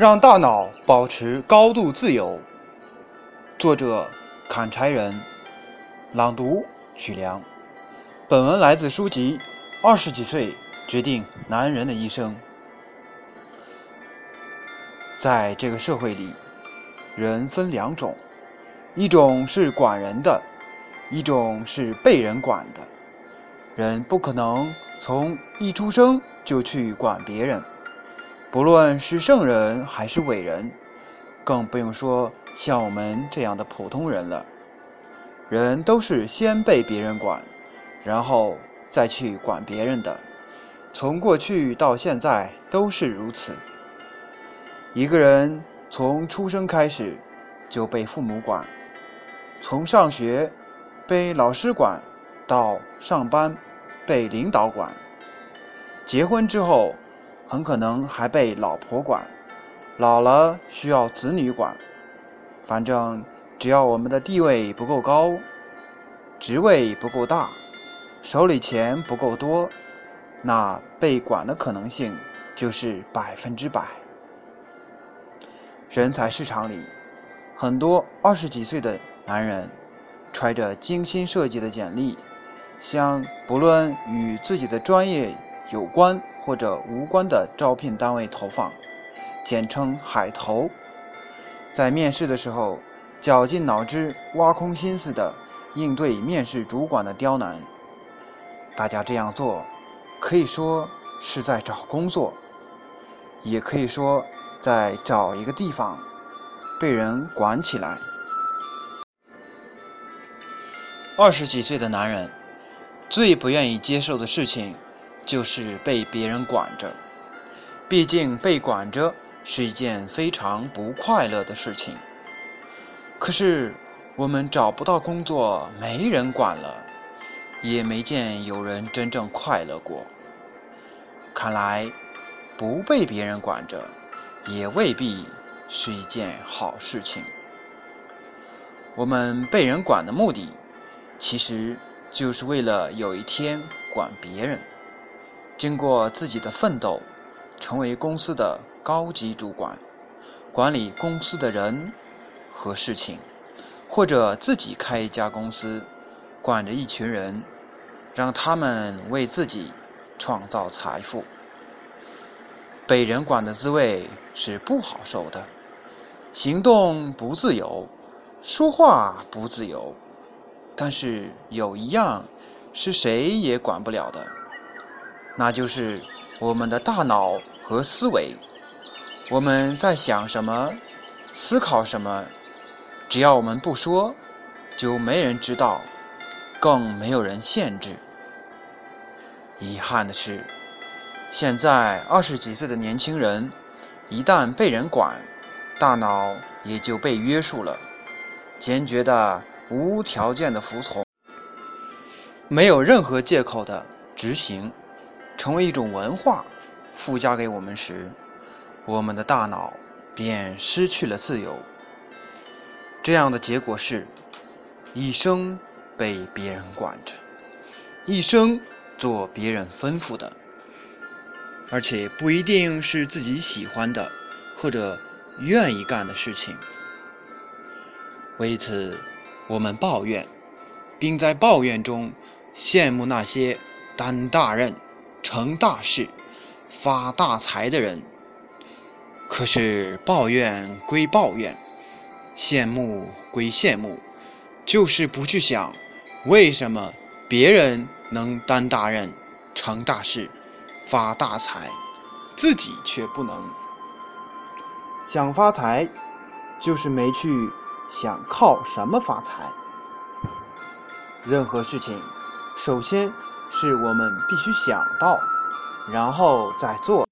让大脑保持高度自由。作者：砍柴人。朗读：曲梁。本文来自书籍《二十几岁决定男人的一生》。在这个社会里，人分两种：一种是管人的，一种是被人管的。人不可能从一出生就去管别人。不论是圣人还是伟人，更不用说像我们这样的普通人了。人都是先被别人管，然后再去管别人的。从过去到现在都是如此。一个人从出生开始就被父母管，从上学被老师管，到上班被领导管，结婚之后。很可能还被老婆管，老了需要子女管。反正只要我们的地位不够高，职位不够大，手里钱不够多，那被管的可能性就是百分之百。人才市场里，很多二十几岁的男人揣着精心设计的简历，向不论与自己的专业有关。或者无关的招聘单位投放，简称海投。在面试的时候，绞尽脑汁、挖空心思的应对面试主管的刁难。大家这样做，可以说是在找工作，也可以说在找一个地方被人管起来。二十几岁的男人最不愿意接受的事情。就是被别人管着，毕竟被管着是一件非常不快乐的事情。可是我们找不到工作，没人管了，也没见有人真正快乐过。看来不被别人管着，也未必是一件好事情。我们被人管的目的，其实就是为了有一天管别人。经过自己的奋斗，成为公司的高级主管，管理公司的人和事情，或者自己开一家公司，管着一群人，让他们为自己创造财富。被人管的滋味是不好受的，行动不自由，说话不自由，但是有一样是谁也管不了的。那就是我们的大脑和思维，我们在想什么，思考什么，只要我们不说，就没人知道，更没有人限制。遗憾的是，现在二十几岁的年轻人，一旦被人管，大脑也就被约束了，坚决的、无条件的服从，没有任何借口的执行。成为一种文化附加给我们时，我们的大脑便失去了自由。这样的结果是，一生被别人管着，一生做别人吩咐的，而且不一定是自己喜欢的或者愿意干的事情。为此，我们抱怨，并在抱怨中羡慕那些担大任。成大事、发大财的人，可是抱怨归抱怨，羡慕归羡慕，就是不去想为什么别人能担大任、成大事、发大财，自己却不能。想发财，就是没去想靠什么发财。任何事情，首先。是我们必须想到，然后再做。